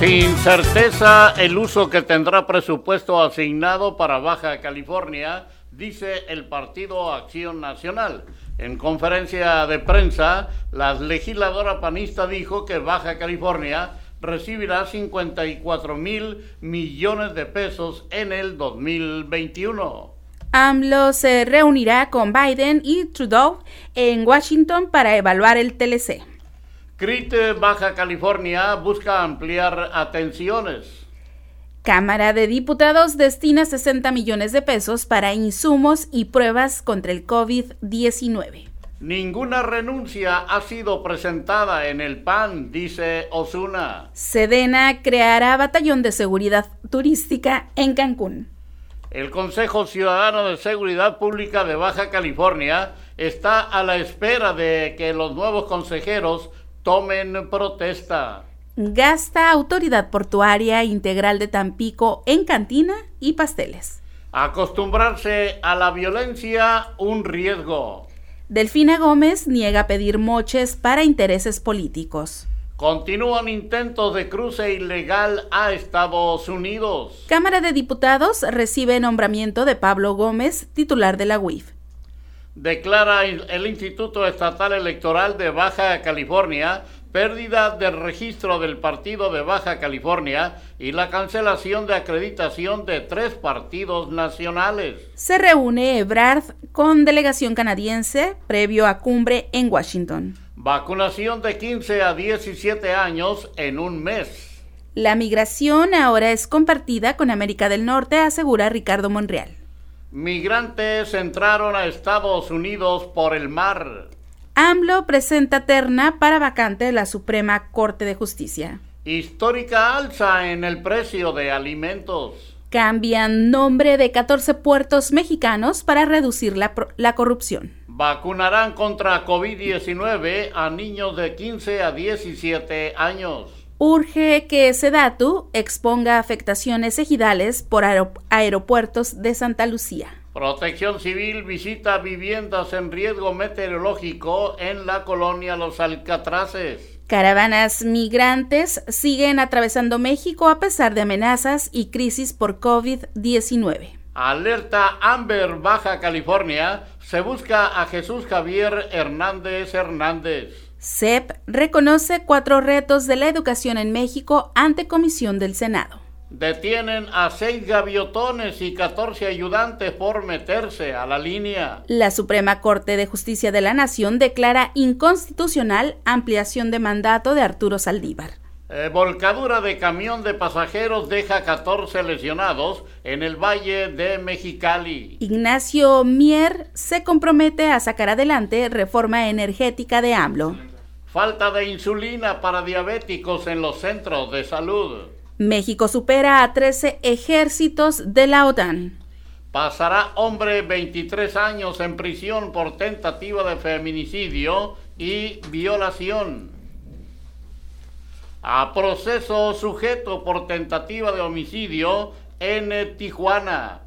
Sin certeza el uso que tendrá presupuesto asignado para Baja California, dice el Partido Acción Nacional. En conferencia de prensa, la legisladora panista dijo que Baja California recibirá 54 mil millones de pesos en el 2021. AMLO se reunirá con Biden y Trudeau en Washington para evaluar el TLC. CRIT Baja California busca ampliar atenciones. Cámara de Diputados destina 60 millones de pesos para insumos y pruebas contra el COVID-19. Ninguna renuncia ha sido presentada en el PAN, dice Osuna. Sedena creará batallón de seguridad turística en Cancún. El Consejo Ciudadano de Seguridad Pública de Baja California está a la espera de que los nuevos consejeros tomen protesta. Gasta Autoridad Portuaria Integral de Tampico en cantina y pasteles. Acostumbrarse a la violencia, un riesgo. Delfina Gómez niega pedir moches para intereses políticos. Continúan intentos de cruce ilegal a Estados Unidos. Cámara de Diputados recibe nombramiento de Pablo Gómez, titular de la UIF declara el Instituto Estatal Electoral de Baja California pérdida del registro del Partido de Baja California y la cancelación de acreditación de tres partidos nacionales. Se reúne Ebrard con delegación canadiense previo a cumbre en Washington. Vacunación de 15 a 17 años en un mes. La migración ahora es compartida con América del Norte, asegura Ricardo Monreal. Migrantes entraron a Estados Unidos por el mar. AMLO presenta terna para vacante de la Suprema Corte de Justicia. Histórica alza en el precio de alimentos. Cambian nombre de 14 puertos mexicanos para reducir la, la corrupción. Vacunarán contra COVID-19 a niños de 15 a 17 años urge que Sedatu exponga afectaciones ejidales por aeropuertos de Santa Lucía. Protección Civil visita viviendas en riesgo meteorológico en la colonia Los Alcatraces. Caravanas migrantes siguen atravesando México a pesar de amenazas y crisis por COVID-19. Alerta Amber Baja California. Se busca a Jesús Javier Hernández Hernández. CEP reconoce cuatro retos de la educación en México ante comisión del Senado. Detienen a seis gaviotones y 14 ayudantes por meterse a la línea. La Suprema Corte de Justicia de la Nación declara inconstitucional ampliación de mandato de Arturo Saldívar. Eh, volcadura de camión de pasajeros deja 14 lesionados en el Valle de Mexicali. Ignacio Mier se compromete a sacar adelante reforma energética de AMLO. Falta de insulina para diabéticos en los centros de salud. México supera a 13 ejércitos de la OTAN. Pasará hombre 23 años en prisión por tentativa de feminicidio y violación. A proceso sujeto por tentativa de homicidio en Tijuana.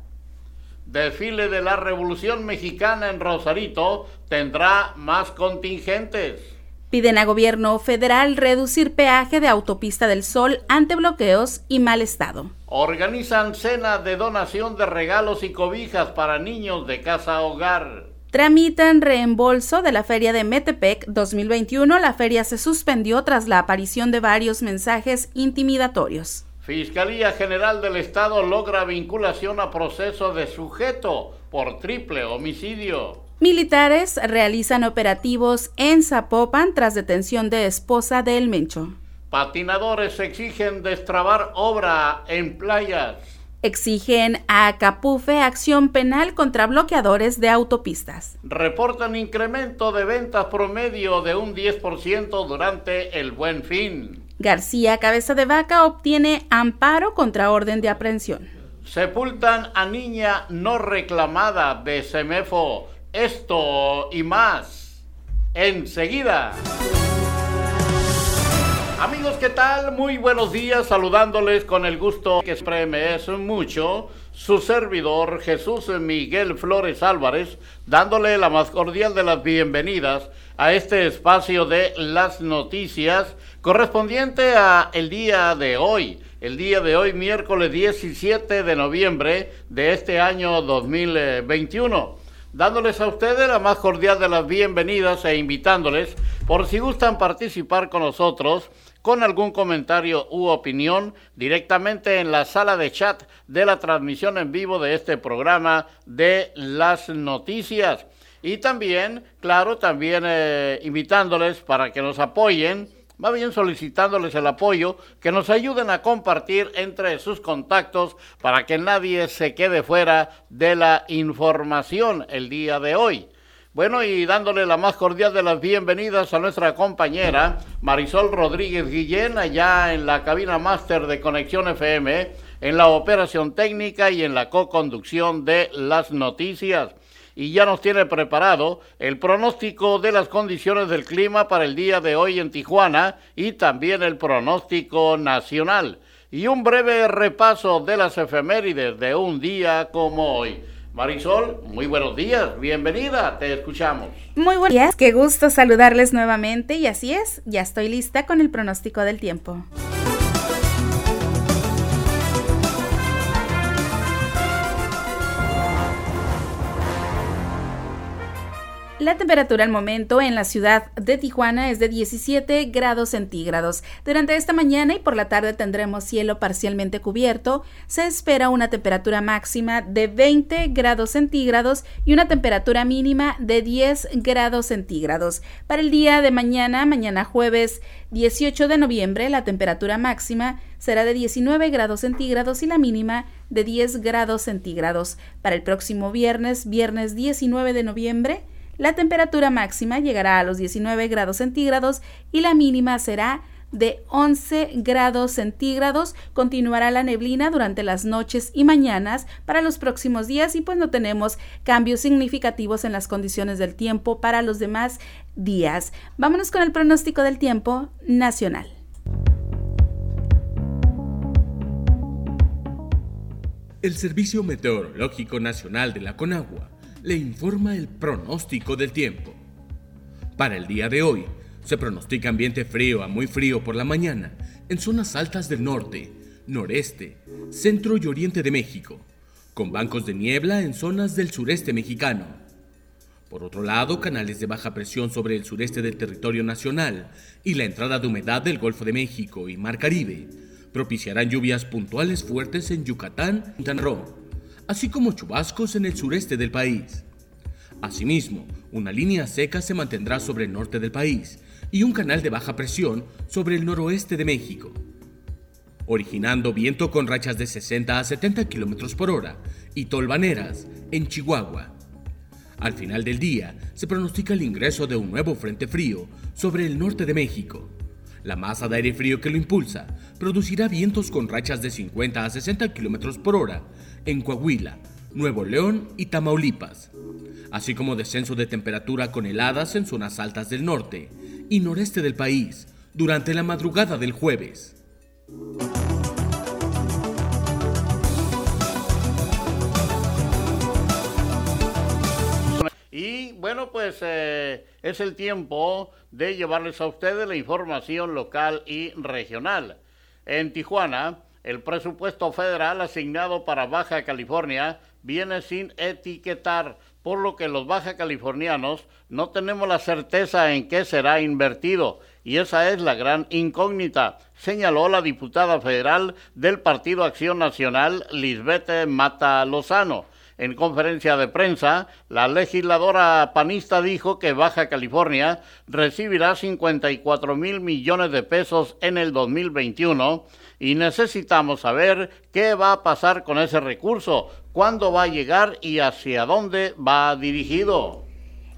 Desfile de la Revolución Mexicana en Rosarito tendrá más contingentes. Piden a gobierno federal reducir peaje de autopista del Sol ante bloqueos y mal estado. Organizan cena de donación de regalos y cobijas para niños de casa hogar. Tramitan reembolso de la feria de Metepec 2021. La feria se suspendió tras la aparición de varios mensajes intimidatorios. Fiscalía General del Estado logra vinculación a proceso de sujeto por triple homicidio. Militares realizan operativos en Zapopan tras detención de esposa del Mencho. Patinadores exigen destrabar obra en playas. Exigen a Capufe acción penal contra bloqueadores de autopistas. Reportan incremento de ventas promedio de un 10% durante el buen fin. García Cabeza de Vaca obtiene amparo contra orden de aprehensión. Sepultan a niña no reclamada de Semefo esto y más enseguida. Amigos, ¿qué tal? Muy buenos días, saludándoles con el gusto que siempre es mucho su servidor Jesús Miguel Flores Álvarez, dándole la más cordial de las bienvenidas a este espacio de las noticias correspondiente a el día de hoy, el día de hoy miércoles 17 de noviembre de este año 2021 dándoles a ustedes la más cordial de las bienvenidas e invitándoles, por si gustan participar con nosotros, con algún comentario u opinión directamente en la sala de chat de la transmisión en vivo de este programa de las noticias. Y también, claro, también eh, invitándoles para que nos apoyen va bien solicitándoles el apoyo, que nos ayuden a compartir entre sus contactos para que nadie se quede fuera de la información el día de hoy. Bueno, y dándole la más cordial de las bienvenidas a nuestra compañera Marisol Rodríguez Guillén, allá en la cabina máster de Conexión FM, en la operación técnica y en la co-conducción de las noticias y ya nos tiene preparado el pronóstico de las condiciones del clima para el día de hoy en Tijuana y también el pronóstico nacional y un breve repaso de las efemérides de un día como hoy. Marisol, muy buenos días, bienvenida, te escuchamos. Muy buenos días, qué gusto saludarles nuevamente y así es, ya estoy lista con el pronóstico del tiempo. La temperatura al momento en la ciudad de Tijuana es de 17 grados centígrados. Durante esta mañana y por la tarde tendremos cielo parcialmente cubierto. Se espera una temperatura máxima de 20 grados centígrados y una temperatura mínima de 10 grados centígrados. Para el día de mañana, mañana jueves 18 de noviembre, la temperatura máxima será de 19 grados centígrados y la mínima de 10 grados centígrados. Para el próximo viernes, viernes 19 de noviembre, la temperatura máxima llegará a los 19 grados centígrados y la mínima será de 11 grados centígrados. Continuará la neblina durante las noches y mañanas para los próximos días y pues no tenemos cambios significativos en las condiciones del tiempo para los demás días. Vámonos con el pronóstico del tiempo nacional. El Servicio Meteorológico Nacional de la Conagua le informa el pronóstico del tiempo. Para el día de hoy, se pronostica ambiente frío a muy frío por la mañana en zonas altas del norte, noreste, centro y oriente de México, con bancos de niebla en zonas del sureste mexicano. Por otro lado, canales de baja presión sobre el sureste del territorio nacional y la entrada de humedad del Golfo de México y Mar Caribe propiciarán lluvias puntuales fuertes en Yucatán y Roo así como chubascos en el sureste del país. Asimismo, una línea seca se mantendrá sobre el norte del país y un canal de baja presión sobre el noroeste de México, originando viento con rachas de 60 a 70 km por hora y tolvaneras en Chihuahua. Al final del día, se pronostica el ingreso de un nuevo frente frío sobre el norte de México. La masa de aire frío que lo impulsa producirá vientos con rachas de 50 a 60 km por hora en Coahuila, Nuevo León y Tamaulipas, así como descenso de temperatura con heladas en zonas altas del norte y noreste del país durante la madrugada del jueves. Bueno, pues eh, es el tiempo de llevarles a ustedes la información local y regional. En Tijuana, el presupuesto federal asignado para Baja California viene sin etiquetar, por lo que los baja californianos no tenemos la certeza en qué será invertido, y esa es la gran incógnita, señaló la diputada federal del Partido Acción Nacional, Lisbeth Mata Lozano. En conferencia de prensa, la legisladora panista dijo que Baja California recibirá 54 mil millones de pesos en el 2021 y necesitamos saber qué va a pasar con ese recurso, cuándo va a llegar y hacia dónde va dirigido.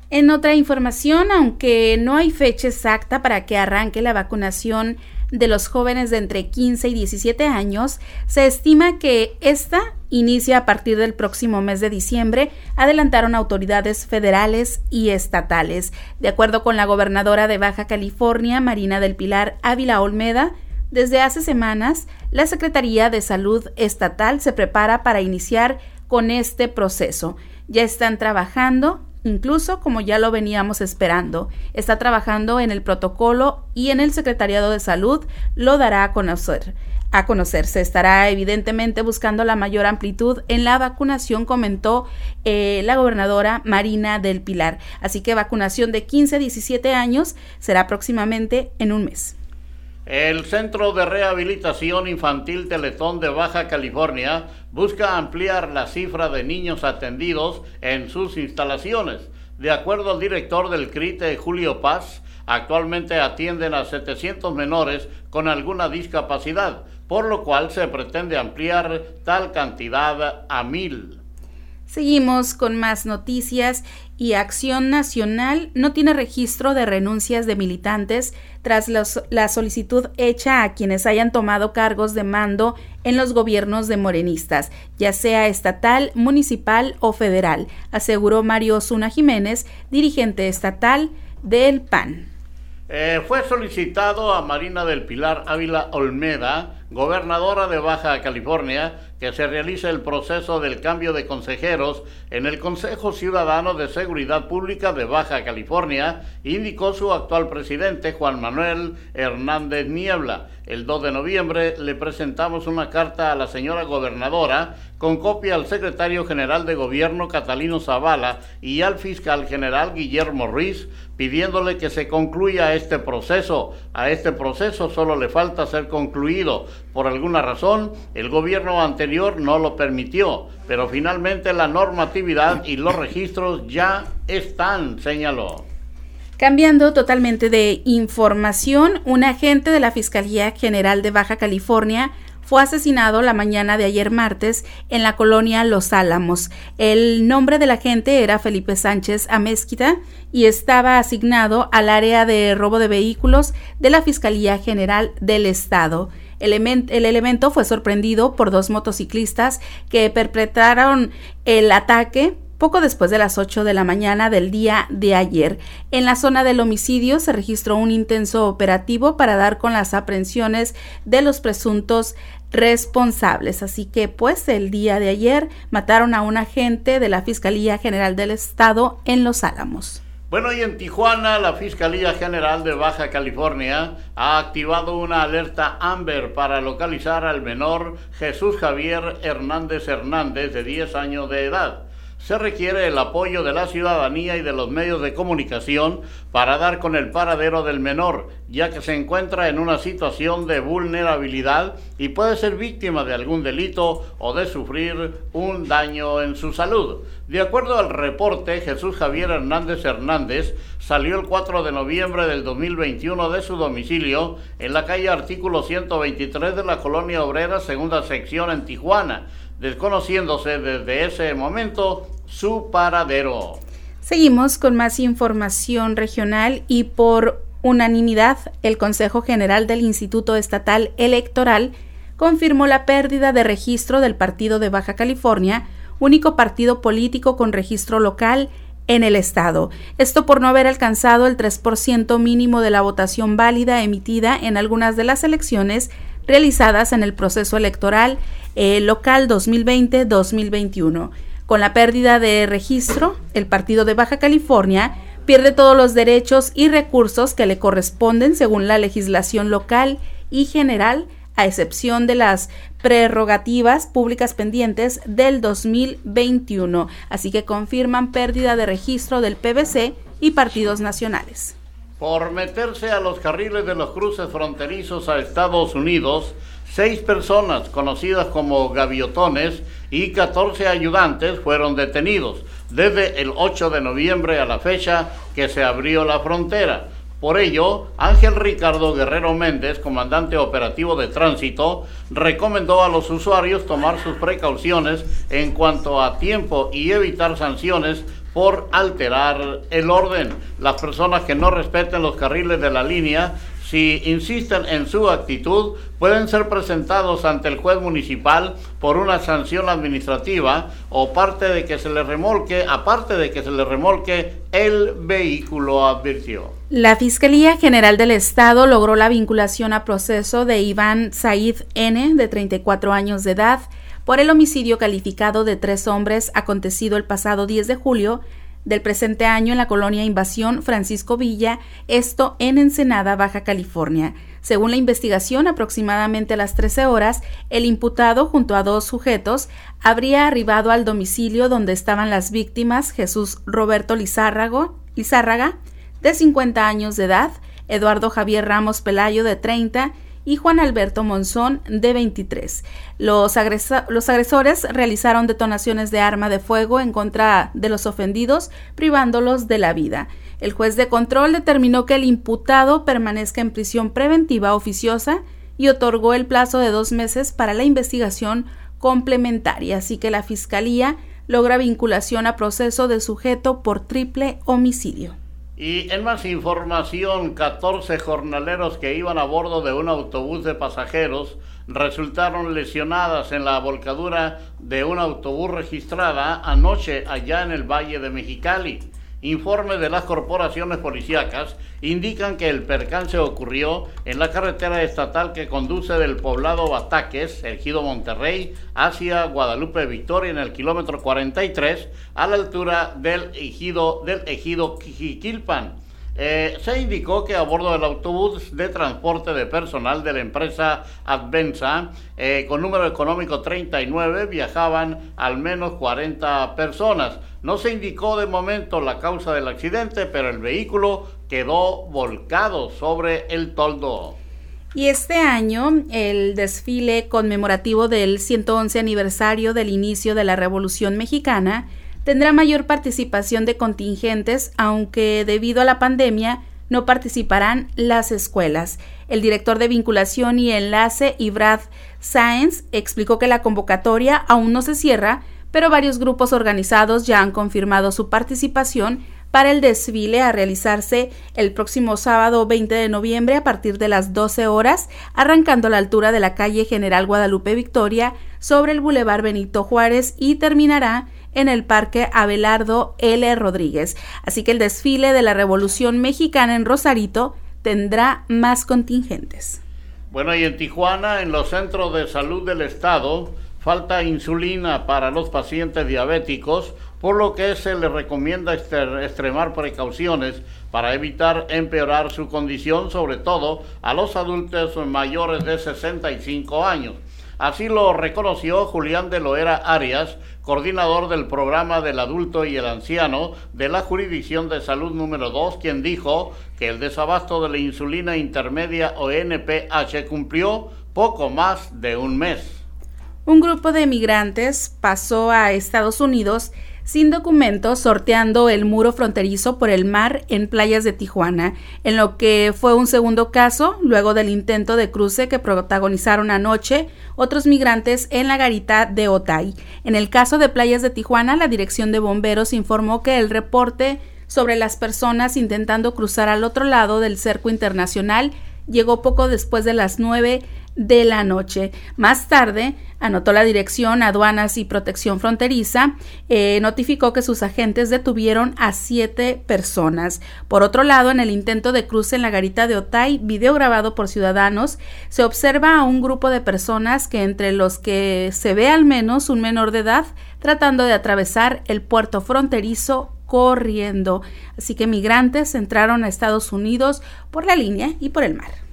En otra información, aunque no hay fecha exacta para que arranque la vacunación de los jóvenes de entre 15 y 17 años, se estima que esta inicia a partir del próximo mes de diciembre, adelantaron autoridades federales y estatales. De acuerdo con la gobernadora de Baja California, Marina del Pilar Ávila Olmeda, desde hace semanas, la Secretaría de Salud Estatal se prepara para iniciar con este proceso. Ya están trabajando incluso como ya lo veníamos esperando. Está trabajando en el protocolo y en el Secretariado de Salud lo dará a conocer. A conocerse estará evidentemente buscando la mayor amplitud en la vacunación, comentó eh, la gobernadora Marina del Pilar. Así que vacunación de 15 a 17 años será próximamente en un mes. El Centro de Rehabilitación Infantil Teletón de Baja California busca ampliar la cifra de niños atendidos en sus instalaciones. De acuerdo al director del CRITE, Julio Paz, actualmente atienden a 700 menores con alguna discapacidad, por lo cual se pretende ampliar tal cantidad a mil. Seguimos con más noticias y Acción Nacional no tiene registro de renuncias de militantes tras la solicitud hecha a quienes hayan tomado cargos de mando en los gobiernos de morenistas, ya sea estatal, municipal o federal, aseguró Mario Zuna Jiménez, dirigente estatal del PAN. Eh, fue solicitado a Marina del Pilar Ávila Olmeda, gobernadora de Baja California, que se realice el proceso del cambio de consejeros en el Consejo Ciudadano de Seguridad Pública de Baja California, indicó su actual presidente Juan Manuel Hernández Niebla. El 2 de noviembre le presentamos una carta a la señora gobernadora con copia al secretario general de Gobierno Catalino Zavala y al fiscal general Guillermo Ruiz pidiéndole que se concluya este proceso. A este proceso solo le falta ser concluido. Por alguna razón, el gobierno anterior no lo permitió, pero finalmente la normatividad y los registros ya están, señaló. Cambiando totalmente de información, un agente de la Fiscalía General de Baja California fue asesinado la mañana de ayer martes en la colonia Los Álamos. El nombre del agente era Felipe Sánchez Amezquita y estaba asignado al área de robo de vehículos de la Fiscalía General del Estado. El, el, elemento fue sorprendido por dos motociclistas que perpetraron el ataque poco después de las 8 de la mañana del día de ayer. En la zona del homicidio se registró un intenso operativo para dar con las aprehensiones de los presuntos responsables. Así que pues el día de ayer mataron a un agente de la Fiscalía General del Estado en Los Álamos. Bueno, y en Tijuana, la Fiscalía General de Baja California ha activado una alerta Amber para localizar al menor Jesús Javier Hernández Hernández, de 10 años de edad se requiere el apoyo de la ciudadanía y de los medios de comunicación para dar con el paradero del menor, ya que se encuentra en una situación de vulnerabilidad y puede ser víctima de algún delito o de sufrir un daño en su salud. De acuerdo al reporte, Jesús Javier Hernández Hernández salió el 4 de noviembre del 2021 de su domicilio en la calle Artículo 123 de la Colonia Obrera, segunda sección en Tijuana desconociéndose desde ese momento su paradero. Seguimos con más información regional y por unanimidad el Consejo General del Instituto Estatal Electoral confirmó la pérdida de registro del Partido de Baja California, único partido político con registro local en el Estado. Esto por no haber alcanzado el 3% mínimo de la votación válida emitida en algunas de las elecciones realizadas en el proceso electoral eh, local 2020-2021. Con la pérdida de registro, el Partido de Baja California pierde todos los derechos y recursos que le corresponden según la legislación local y general, a excepción de las prerrogativas públicas pendientes del 2021. Así que confirman pérdida de registro del PBC y partidos nacionales. Por meterse a los carriles de los cruces fronterizos a Estados Unidos, Seis personas conocidas como gaviotones y 14 ayudantes fueron detenidos desde el 8 de noviembre a la fecha que se abrió la frontera. Por ello, Ángel Ricardo Guerrero Méndez, comandante operativo de tránsito, recomendó a los usuarios tomar sus precauciones en cuanto a tiempo y evitar sanciones por alterar el orden. Las personas que no respeten los carriles de la línea si insisten en su actitud, pueden ser presentados ante el juez municipal por una sanción administrativa o parte de que se le remolque, aparte de que se le remolque el vehículo, advirtió. La Fiscalía General del Estado logró la vinculación a proceso de Iván Said N, de 34 años de edad, por el homicidio calificado de tres hombres acontecido el pasado 10 de julio del presente año en la colonia Invasión Francisco Villa, esto en Ensenada, Baja California. Según la investigación, aproximadamente a las 13 horas, el imputado, junto a dos sujetos, habría arribado al domicilio donde estaban las víctimas Jesús Roberto Lizárraga, de 50 años de edad, Eduardo Javier Ramos Pelayo, de 30, y Juan Alberto Monzón, de 23. Los, los, agresores realizaron detonaciones de arma de fuego en contra de los ofendidos, privándolos de la vida. El juez de control determinó que el imputado permanezca en prisión preventiva oficiosa y otorgó el plazo de dos meses para la investigación complementaria, así que la Fiscalía logra vinculación a proceso de sujeto por triple homicidio. Y en más información, 14 jornaleros que iban a bordo de un autobús de pasajeros resultaron lesionadas en la volcadura de un autobús registrada anoche allá en el Valle de Mexicali. Informes de las corporaciones policíacas indican que el percance ocurrió en la carretera estatal que conduce del poblado Bataques, Ejido Monterrey, hacia Guadalupe Victoria en el kilómetro 43, a la altura del ejido, del ejido. Eh, se indicó que a bordo del autobús de transporte de personal de la empresa Advenza, eh, con número económico 39, viajaban al menos 40 personas. No se indicó de momento la causa del accidente, pero el vehículo quedó volcado sobre el toldo. Y este año, el desfile conmemorativo del 111 aniversario del inicio de la Revolución Mexicana tendrá mayor participación de contingentes, aunque debido a la pandemia no participarán las escuelas. El director de vinculación y enlace, Ibrad Sáenz, explicó que la convocatoria aún no se cierra, pero varios grupos organizados ya han confirmado su participación para el desfile a realizarse el próximo sábado 20 de noviembre a partir de las 12 horas, arrancando a la altura de la calle General Guadalupe Victoria sobre el Boulevard Benito Juárez y terminará en el Parque Abelardo L. Rodríguez. Así que el desfile de la Revolución Mexicana en Rosarito tendrá más contingentes. Bueno, y en Tijuana, en los centros de salud del estado, falta insulina para los pacientes diabéticos, por lo que se les recomienda extremar precauciones para evitar empeorar su condición, sobre todo a los adultos mayores de 65 años. Así lo reconoció Julián de Loera Arias, coordinador del programa del adulto y el anciano de la jurisdicción de salud número 2, quien dijo que el desabasto de la insulina intermedia o NPH cumplió poco más de un mes. Un grupo de migrantes pasó a Estados Unidos sin documentos sorteando el muro fronterizo por el mar en playas de Tijuana, en lo que fue un segundo caso luego del intento de cruce que protagonizaron anoche otros migrantes en la garita de Otay. En el caso de playas de Tijuana, la Dirección de Bomberos informó que el reporte sobre las personas intentando cruzar al otro lado del cerco internacional llegó poco después de las nueve de la noche. Más tarde, anotó la Dirección Aduanas y Protección Fronteriza, eh, notificó que sus agentes detuvieron a siete personas. Por otro lado, en el intento de cruce en la garita de Otay, video grabado por ciudadanos, se observa a un grupo de personas que entre los que se ve al menos un menor de edad tratando de atravesar el puerto fronterizo corriendo. Así que migrantes entraron a Estados Unidos por la línea y por el mar.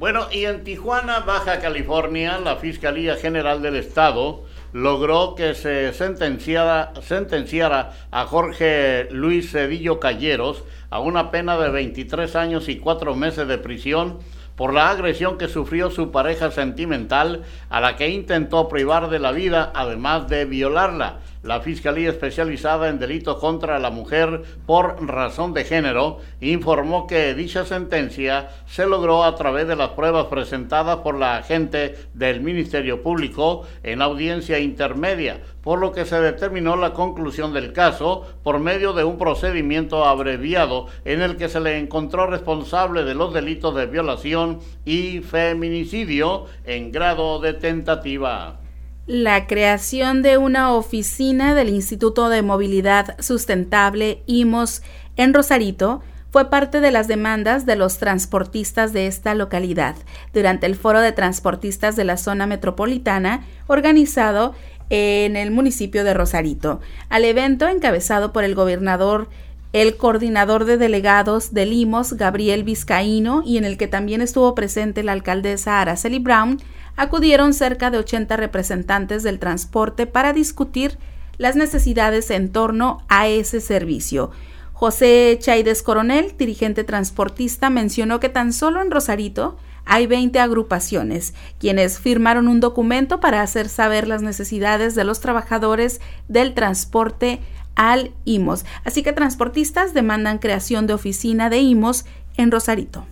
Bueno, y en Tijuana, Baja California, la Fiscalía General del Estado logró que se sentenciara, sentenciara a Jorge Luis Cedillo Calleros a una pena de 23 años y 4 meses de prisión por la agresión que sufrió su pareja sentimental a la que intentó privar de la vida, además de violarla la Fiscalía Especializada en Delitos contra la Mujer por razón de género informó que dicha sentencia se logró a través de las pruebas presentadas por la agente del Ministerio Público en audiencia intermedia, por lo que se determinó la conclusión del caso por medio de un procedimiento abreviado en el que se le encontró responsable de los delitos de violación y feminicidio en grado de tentativa la creación de una oficina del Instituto de Movilidad Sustentable IMOS en Rosarito fue parte de las demandas de los transportistas de esta localidad durante el foro de transportistas de la zona metropolitana organizado en el municipio de Rosarito. Al evento encabezado por el gobernador el coordinador de delegados de Limos, Gabriel Vizcaíno, y en el que también estuvo presente la alcaldesa Araceli Brown, acudieron cerca de 80 representantes del transporte para discutir las necesidades en torno a ese servicio. José Chaides Coronel, dirigente transportista, mencionó que tan solo en Rosarito hay 20 agrupaciones, quienes firmaron un documento para hacer saber las necesidades de los trabajadores del transporte al IMOS. Así que transportistas demandan creación de oficina de IMOS en Rosarito.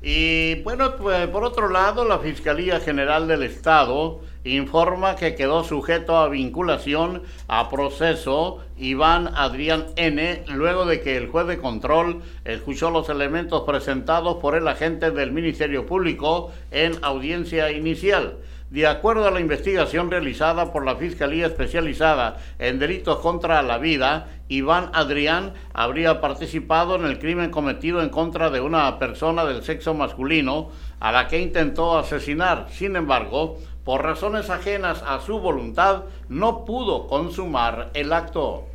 Y bueno, pues, por otro lado, la Fiscalía General del Estado informa que quedó sujeto a vinculación a proceso Iván Adrián N. luego de que el juez de control escuchó los elementos presentados por el agente del Ministerio Público en audiencia inicial. De acuerdo a la investigación realizada por la Fiscalía Especializada en Delitos contra la Vida, Iván Adrián habría participado en el crimen cometido en contra de una persona del sexo masculino a la que intentó asesinar. Sin embargo, por razones ajenas a su voluntad, no pudo consumar el acto.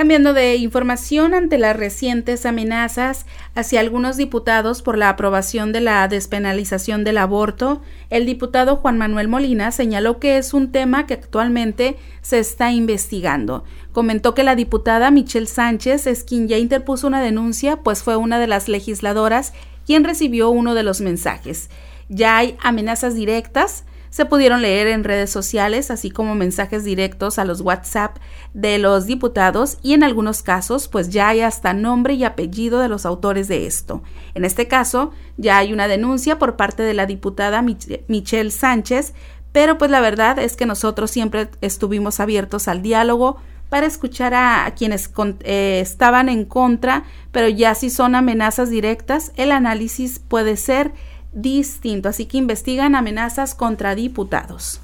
Cambiando de información ante las recientes amenazas hacia algunos diputados por la aprobación de la despenalización del aborto, el diputado Juan Manuel Molina señaló que es un tema que actualmente se está investigando. Comentó que la diputada Michelle Sánchez es quien ya interpuso una denuncia, pues fue una de las legisladoras quien recibió uno de los mensajes. Ya hay amenazas directas se pudieron leer en redes sociales, así como mensajes directos a los WhatsApp de los diputados y en algunos casos pues ya hay hasta nombre y apellido de los autores de esto. En este caso ya hay una denuncia por parte de la diputada Michelle Sánchez, pero pues la verdad es que nosotros siempre estuvimos abiertos al diálogo para escuchar a, quienes eh, estaban en contra, pero ya si son amenazas directas, el análisis puede ser distinto. Así que investigan amenazas contra diputados.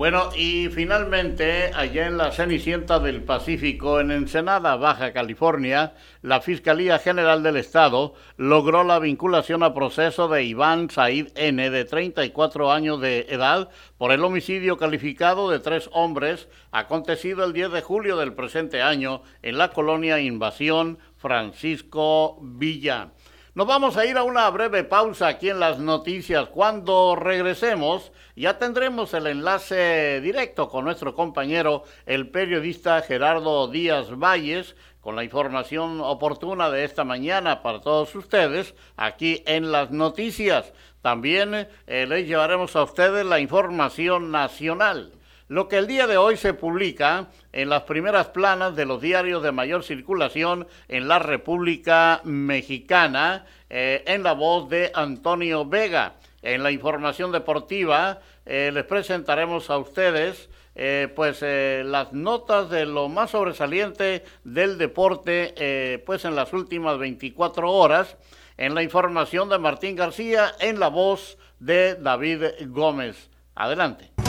Bueno, y finalmente, allá en la Cenicienta del Pacífico, en Ensenada, Baja California, la Fiscalía General del Estado logró la vinculación a proceso de Iván Said N., de 34 años de edad, por el homicidio calificado de tres hombres, acontecido el 10 de julio del presente año en la colonia Invasión Francisco Villa. Nos vamos a ir a una breve pausa aquí en las noticias. Cuando regresemos ya tendremos el enlace directo con nuestro compañero, el periodista Gerardo Díaz Valles, con la información oportuna de esta mañana para todos ustedes aquí en las noticias. También eh, les llevaremos a ustedes la información nacional. Lo que el día de hoy se publica en las primeras planas de los diarios de mayor circulación en la República Mexicana, eh, en la voz de Antonio Vega. En la información deportiva eh, les presentaremos a ustedes eh, pues las notas de lo más sobresaliente del deporte pues en las últimas 24 horas en la información de Martín García en la voz de David Gómez. Adelante.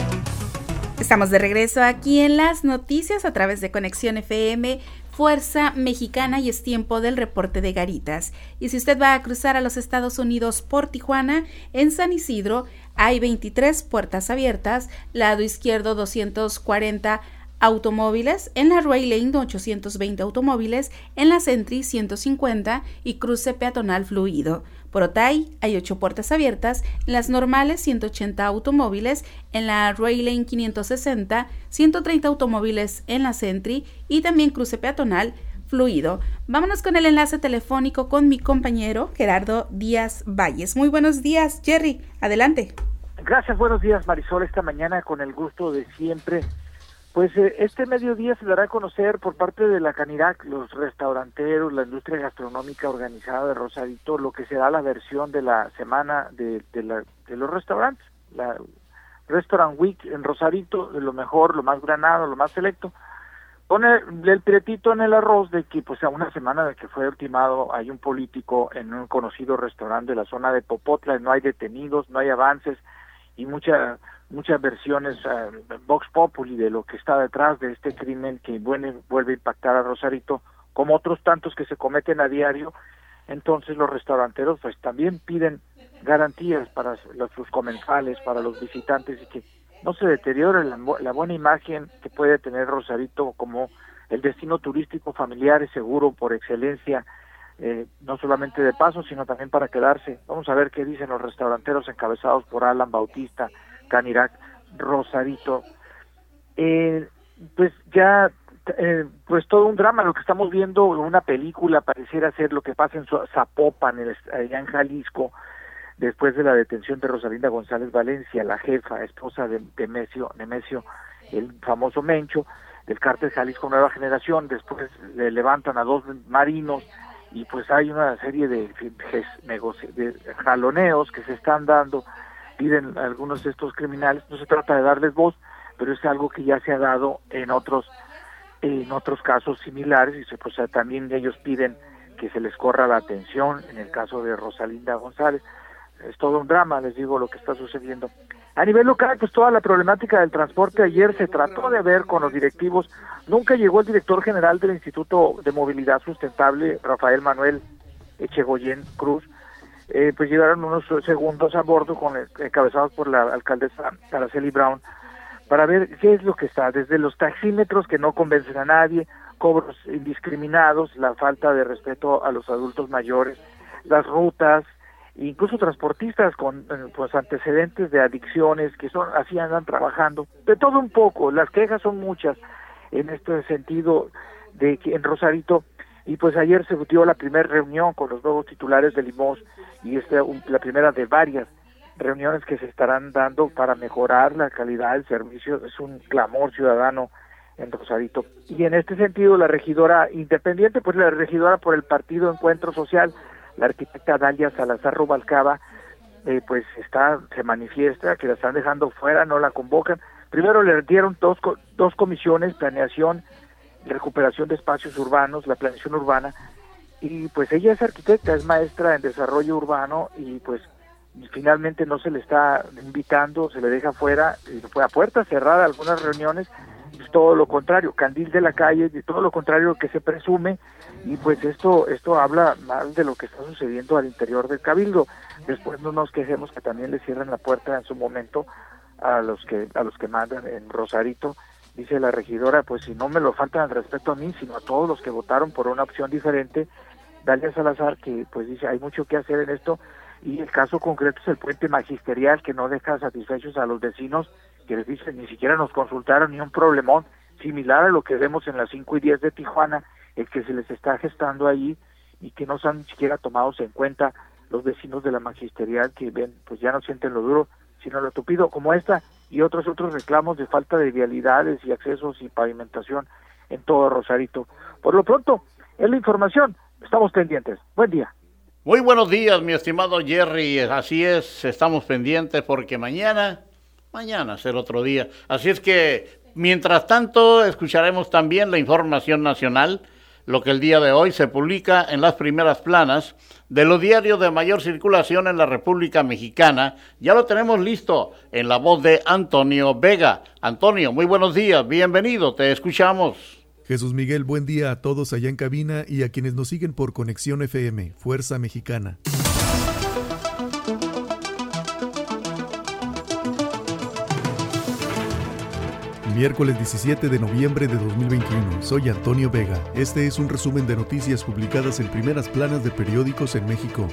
Estamos de regreso aquí en las noticias a través de Conexión FM, Fuerza Mexicana y es tiempo del reporte de Garitas. Y si usted va a cruzar a los Estados Unidos por Tijuana, en San Isidro hay 23 puertas abiertas, lado izquierdo 240 automóviles, en la Ray Lane 820 automóviles, en la Sentry 150 y cruce peatonal fluido. Por Otay hay 8 puertas abiertas, en las normales 180 automóviles, en la Ray Lane 560, 130 automóviles en la Sentry y también cruce peatonal fluido. Vámonos con el enlace telefónico con mi compañero Gerardo Díaz Valles. Muy buenos días, Jerry. Adelante. Gracias, buenos días, Marisol. Esta mañana con el gusto de siempre pues eh, este mediodía se dará a conocer por parte de la Canirac, los restauranteros, la industria gastronómica organizada de Rosarito, lo que será la versión de la semana de, de, de los restaurantes, la Restaurant Week en Rosarito, de lo mejor, lo más granado, lo más selecto. Pone el piretito en el arroz de que, pues, a una semana de que fue ultimado, hay un político en un conocido restaurante de la zona de Popotla, no hay detenidos, no hay avances y mucha muchas versiones uh, Vox Populi de lo que está detrás de este crimen que vuelve, vuelve a impactar a Rosarito, como otros tantos que se cometen a diario. Entonces los restauranteros pues también piden garantías para los, sus comensales, para los visitantes y que no se deteriore la, la buena imagen que puede tener Rosarito como el destino turístico familiar y seguro por excelencia, eh, no solamente de paso, sino también para quedarse. Vamos a ver qué dicen los restauranteros encabezados por Alan Bautista, Canirac, Rosarito. Eh, pues ya, eh, pues todo un drama, lo que estamos viendo, una película pareciera ser lo que pasa en Zapopan, allá en Jalisco, después de la detención de Rosalinda González Valencia, la jefa, esposa de Nemesio, Nemesio el famoso Mencho, del cártel Jalisco Nueva Generación, después le levantan a dos marinos y pues hay una serie de, de jaloneos que se están dando, piden algunos de estos criminales, no se trata de darles voz, pero es algo que ya se ha dado en otros en otros casos similares y pues también ellos piden que se les corra la atención en el caso de Rosalinda González. Es todo un drama, les digo, lo que está sucediendo. A nivel local, pues toda la problemática del transporte ayer se trató de ver con los directivos. Nunca llegó el director general del Instituto de Movilidad Sustentable, Rafael Manuel Echegoyen Cruz. Eh, pues llegaron unos segundos a bordo con encabezados por la alcaldesa Araceli Brown para ver qué es lo que está, desde los taxímetros que no convencen a nadie, cobros indiscriminados, la falta de respeto a los adultos mayores, las rutas, incluso transportistas con eh, pues antecedentes de adicciones que son así andan trabajando. De todo un poco las quejas son muchas en este sentido de que en Rosarito y pues ayer se dio la primera reunión con los nuevos titulares de Limos y esta la primera de varias reuniones que se estarán dando para mejorar la calidad del servicio es un clamor ciudadano en Rosarito. Y en este sentido la regidora independiente pues la regidora por el partido Encuentro Social la arquitecta Dalia Salazar Rubalcaba, eh, pues está, se manifiesta que la están dejando fuera, no la convocan. Primero le dieron dos, dos comisiones, planeación y recuperación de espacios urbanos, la planeación urbana, y pues ella es arquitecta, es maestra en desarrollo urbano y pues finalmente no se le está invitando, se le deja fuera, y fue a puerta cerrada algunas reuniones, todo lo contrario, candil de la calle, de todo lo contrario que se presume, y pues esto esto habla mal de lo que está sucediendo al interior del cabildo. Después no nos quejemos que también le cierren la puerta en su momento a los que a los que mandan en Rosarito. Dice la regidora pues si no me lo faltan al respeto a mí sino a todos los que votaron por una opción diferente Dalia Salazar que pues dice hay mucho que hacer en esto y el caso concreto es el puente magisterial que no deja satisfechos a los vecinos que les dicen ni siquiera nos consultaron ni un problemón similar a lo que vemos en las 5 y 10 de Tijuana el que se les está gestando ahí y que no han ni siquiera tomados en cuenta los vecinos de la magisterial que ven, pues ya no sienten lo duro, sino lo tupido, como esta y otros otros reclamos de falta de vialidades y accesos y pavimentación en todo Rosarito. Por lo pronto, es la información, estamos pendientes. Buen día. Muy buenos días, mi estimado Jerry. Así es, estamos pendientes porque mañana, mañana será otro día. Así es que, mientras tanto, escucharemos también la información nacional lo que el día de hoy se publica en las primeras planas de los diarios de mayor circulación en la República Mexicana. Ya lo tenemos listo en la voz de Antonio Vega. Antonio, muy buenos días, bienvenido, te escuchamos. Jesús Miguel, buen día a todos allá en cabina y a quienes nos siguen por Conexión FM, Fuerza Mexicana. Miércoles 17 de noviembre de 2021. Soy Antonio Vega. Este es un resumen de noticias publicadas en primeras planas de periódicos en México.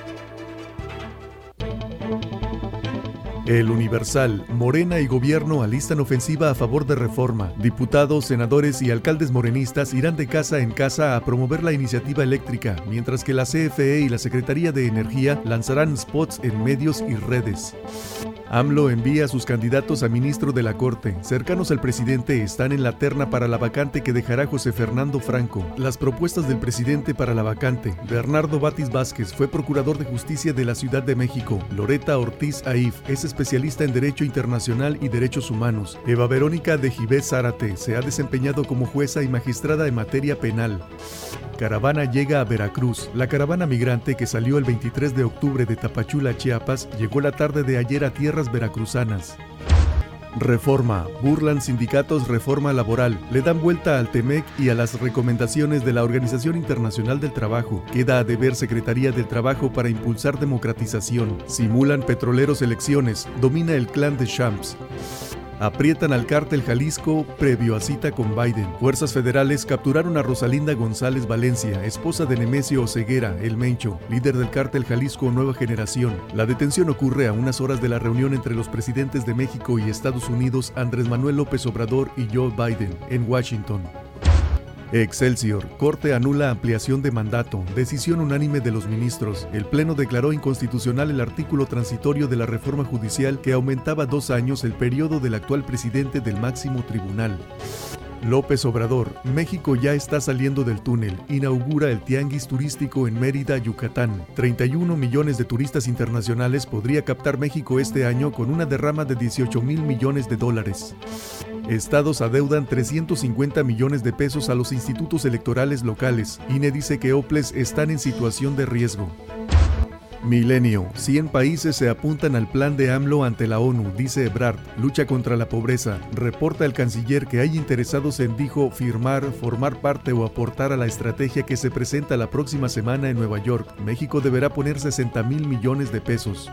El Universal, Morena y Gobierno alistan ofensiva a favor de reforma. Diputados, senadores y alcaldes morenistas irán de casa en casa a promover la iniciativa eléctrica, mientras que la CFE y la Secretaría de Energía lanzarán spots en medios y redes. AMLO envía a sus candidatos a ministro de la Corte. Cercanos al presidente están en la terna para la vacante que dejará José Fernando Franco. Las propuestas del presidente para la vacante. Bernardo Batis Vázquez fue procurador de justicia de la Ciudad de México. Loreta Ortiz Aif es especialista en Derecho Internacional y Derechos Humanos. Eva Verónica de Gibés Zárate se ha desempeñado como jueza y magistrada en materia penal. Caravana llega a Veracruz. La caravana migrante que salió el 23 de octubre de Tapachula, Chiapas, llegó la tarde de ayer a veracruzanas. Reforma. Burlan sindicatos reforma laboral. Le dan vuelta al TEMEC y a las recomendaciones de la Organización Internacional del Trabajo. Queda a deber Secretaría del Trabajo para impulsar democratización. Simulan petroleros elecciones. Domina el clan de Champs. Aprietan al cártel Jalisco previo a cita con Biden. Fuerzas federales capturaron a Rosalinda González Valencia, esposa de Nemesio Oseguera, el Mencho, líder del cártel Jalisco Nueva Generación. La detención ocurre a unas horas de la reunión entre los presidentes de México y Estados Unidos, Andrés Manuel López Obrador y Joe Biden, en Washington. Excelsior. Corte anula ampliación de mandato. Decisión unánime de los ministros. El Pleno declaró inconstitucional el artículo transitorio de la reforma judicial que aumentaba dos años el periodo del actual presidente del máximo tribunal. López Obrador, México ya está saliendo del túnel, inaugura el tianguis turístico en Mérida, Yucatán. 31 millones de turistas internacionales podría captar México este año con una derrama de 18 mil millones de dólares. Estados adeudan 350 millones de pesos a los institutos electorales locales. INE dice que OPLES están en situación de riesgo. Milenio. 100 países se apuntan al plan de AMLO ante la ONU, dice Ebrard. Lucha contra la pobreza. Reporta el canciller que hay interesados en, dijo, firmar, formar parte o aportar a la estrategia que se presenta la próxima semana en Nueva York. México deberá poner 60 mil millones de pesos.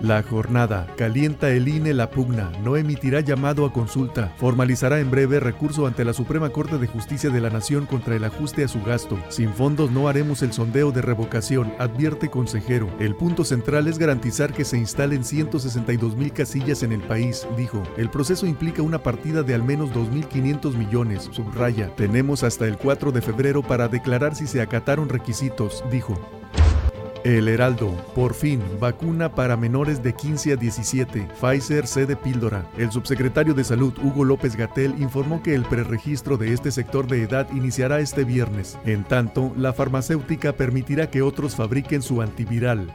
La jornada. Calienta el INE la pugna. No emitirá llamado a consulta. Formalizará en breve recurso ante la Suprema Corte de Justicia de la Nación contra el ajuste a su gasto. Sin fondos no haremos el sondeo de revocación, advierte consejero. El punto central es garantizar que se instalen 162 mil casillas en el país, dijo. El proceso implica una partida de al menos 2.500 millones, subraya. Tenemos hasta el 4 de febrero para declarar si se acataron requisitos, dijo. El Heraldo, por fin, vacuna para menores de 15 a 17, Pfizer cede píldora. El subsecretario de Salud, Hugo López Gatel, informó que el preregistro de este sector de edad iniciará este viernes. En tanto, la farmacéutica permitirá que otros fabriquen su antiviral.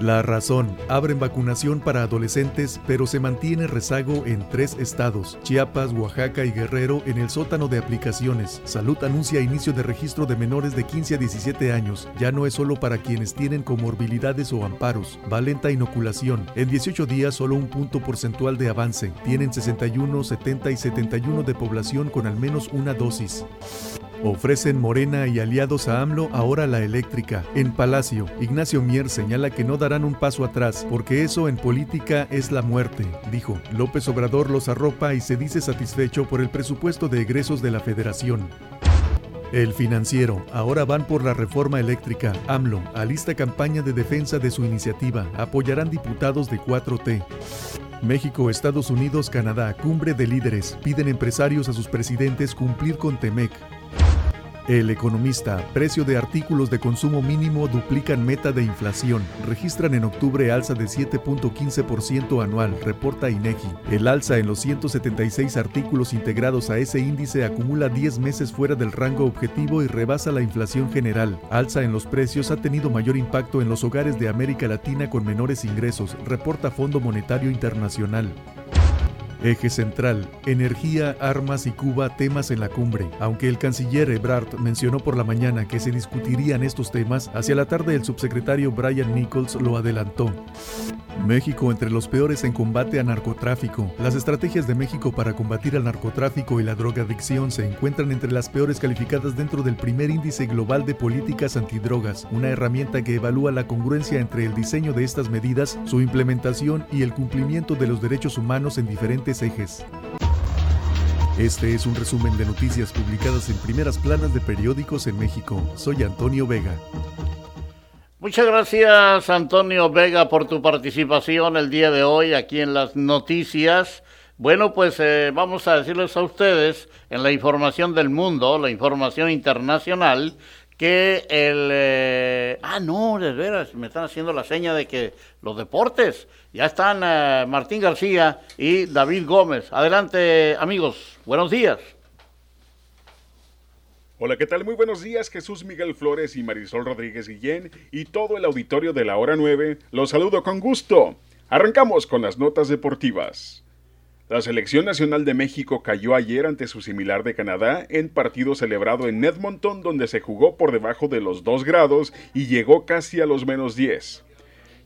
La razón, abren vacunación para adolescentes, pero se mantiene rezago en tres estados, Chiapas, Oaxaca y Guerrero, en el sótano de aplicaciones. Salud anuncia inicio de registro de menores de 15 a 17 años. Ya no es solo para quienes tienen comorbilidades o amparos. Va lenta inoculación. En 18 días solo un punto porcentual de avance. Tienen 61, 70 y 71 de población con al menos una dosis. Ofrecen Morena y aliados a AMLO ahora la eléctrica. En Palacio, Ignacio Mier señala que no darán un paso atrás, porque eso en política es la muerte, dijo. López Obrador los arropa y se dice satisfecho por el presupuesto de egresos de la federación. El financiero, ahora van por la reforma eléctrica. AMLO, alista campaña de defensa de su iniciativa. Apoyarán diputados de 4T. México, Estados Unidos, Canadá, cumbre de líderes. Piden empresarios a sus presidentes cumplir con TEMEC. El economista, precio de artículos de consumo mínimo duplican meta de inflación. Registran en octubre alza de 7.15% anual, reporta INEGI. El alza en los 176 artículos integrados a ese índice acumula 10 meses fuera del rango objetivo y rebasa la inflación general. Alza en los precios ha tenido mayor impacto en los hogares de América Latina con menores ingresos, reporta Fondo Monetario Internacional. Eje central, energía, armas y Cuba, temas en la cumbre. Aunque el canciller Ebrard mencionó por la mañana que se discutirían estos temas, hacia la tarde el subsecretario Brian Nichols lo adelantó. México entre los peores en combate a narcotráfico. Las estrategias de México para combatir al narcotráfico y la drogadicción se encuentran entre las peores calificadas dentro del primer índice global de políticas antidrogas, una herramienta que evalúa la congruencia entre el diseño de estas medidas, su implementación y el cumplimiento de los derechos humanos en diferentes ejes. Este es un resumen de noticias publicadas en primeras planas de periódicos en México. Soy Antonio Vega. Muchas gracias Antonio Vega por tu participación el día de hoy aquí en las noticias. Bueno, pues eh, vamos a decirles a ustedes en la información del mundo, la información internacional, que el... Eh, ah, no, de veras, me están haciendo la seña de que los deportes, ya están eh, Martín García y David Gómez. Adelante, amigos, buenos días. Hola, ¿qué tal? Muy buenos días, Jesús Miguel Flores y Marisol Rodríguez Guillén y todo el auditorio de la hora 9. Los saludo con gusto. Arrancamos con las notas deportivas. La selección nacional de México cayó ayer ante su similar de Canadá en partido celebrado en Edmonton donde se jugó por debajo de los 2 grados y llegó casi a los menos 10.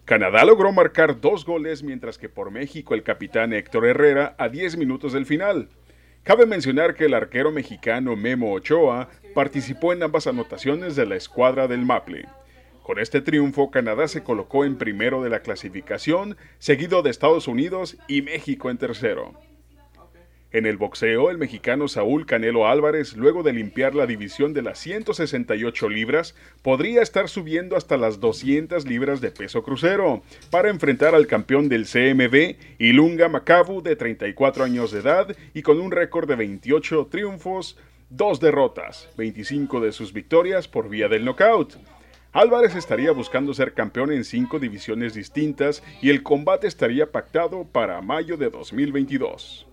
Canadá logró marcar dos goles mientras que por México el capitán Héctor Herrera a 10 minutos del final. Cabe mencionar que el arquero mexicano Memo Ochoa participó en ambas anotaciones de la escuadra del Maple. Con este triunfo, Canadá se colocó en primero de la clasificación, seguido de Estados Unidos y México en tercero. En el boxeo, el mexicano Saúl Canelo Álvarez, luego de limpiar la división de las 168 libras, podría estar subiendo hasta las 200 libras de peso crucero para enfrentar al campeón del CMB, Ilunga Macabu, de 34 años de edad y con un récord de 28 triunfos, dos derrotas, 25 de sus victorias por vía del knockout. Álvarez estaría buscando ser campeón en cinco divisiones distintas y el combate estaría pactado para mayo de 2022.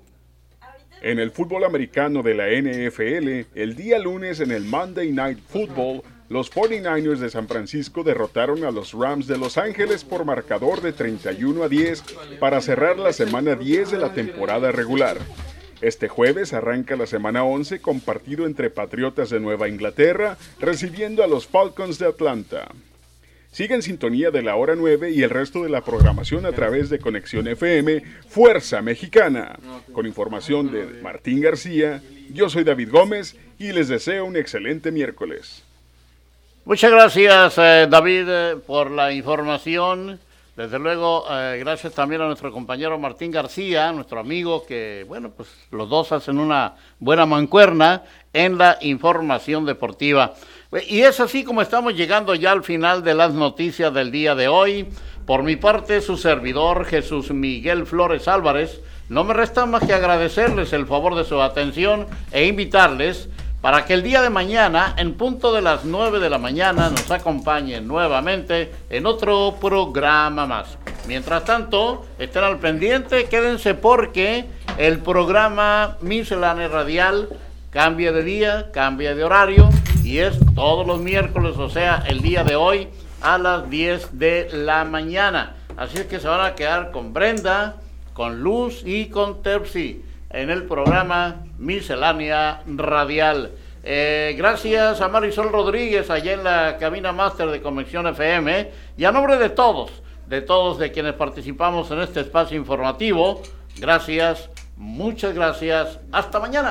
En el fútbol americano de la NFL, el día lunes en el Monday Night Football, los 49ers de San Francisco derrotaron a los Rams de Los Ángeles por marcador de 31 a 10 para cerrar la semana 10 de la temporada regular. Este jueves arranca la semana 11 con partido entre Patriotas de Nueva Inglaterra recibiendo a los Falcons de Atlanta. Sigue en sintonía de la hora 9 y el resto de la programación a través de Conexión FM Fuerza Mexicana. Con información de Martín García, yo soy David Gómez y les deseo un excelente miércoles. Muchas gracias eh, David eh, por la información. Desde luego, eh, gracias también a nuestro compañero Martín García, nuestro amigo, que, bueno, pues los dos hacen una buena mancuerna en la información deportiva. Y es así como estamos llegando ya al final de las noticias del día de hoy. Por mi parte, su servidor Jesús Miguel Flores Álvarez, no me resta más que agradecerles el favor de su atención e invitarles para que el día de mañana, en punto de las 9 de la mañana, nos acompañen nuevamente en otro programa más. Mientras tanto, estén al pendiente, quédense porque el programa Miscelánea Radial cambia de día, cambia de horario y es todos los miércoles, o sea, el día de hoy a las 10 de la mañana. Así es que se van a quedar con Brenda, con Luz y con Terpsi en el programa Miscelánea Radial. Eh, gracias a Marisol Rodríguez allá en la cabina máster de Convención FM y a nombre de todos, de todos de quienes participamos en este espacio informativo, gracias, muchas gracias, hasta mañana.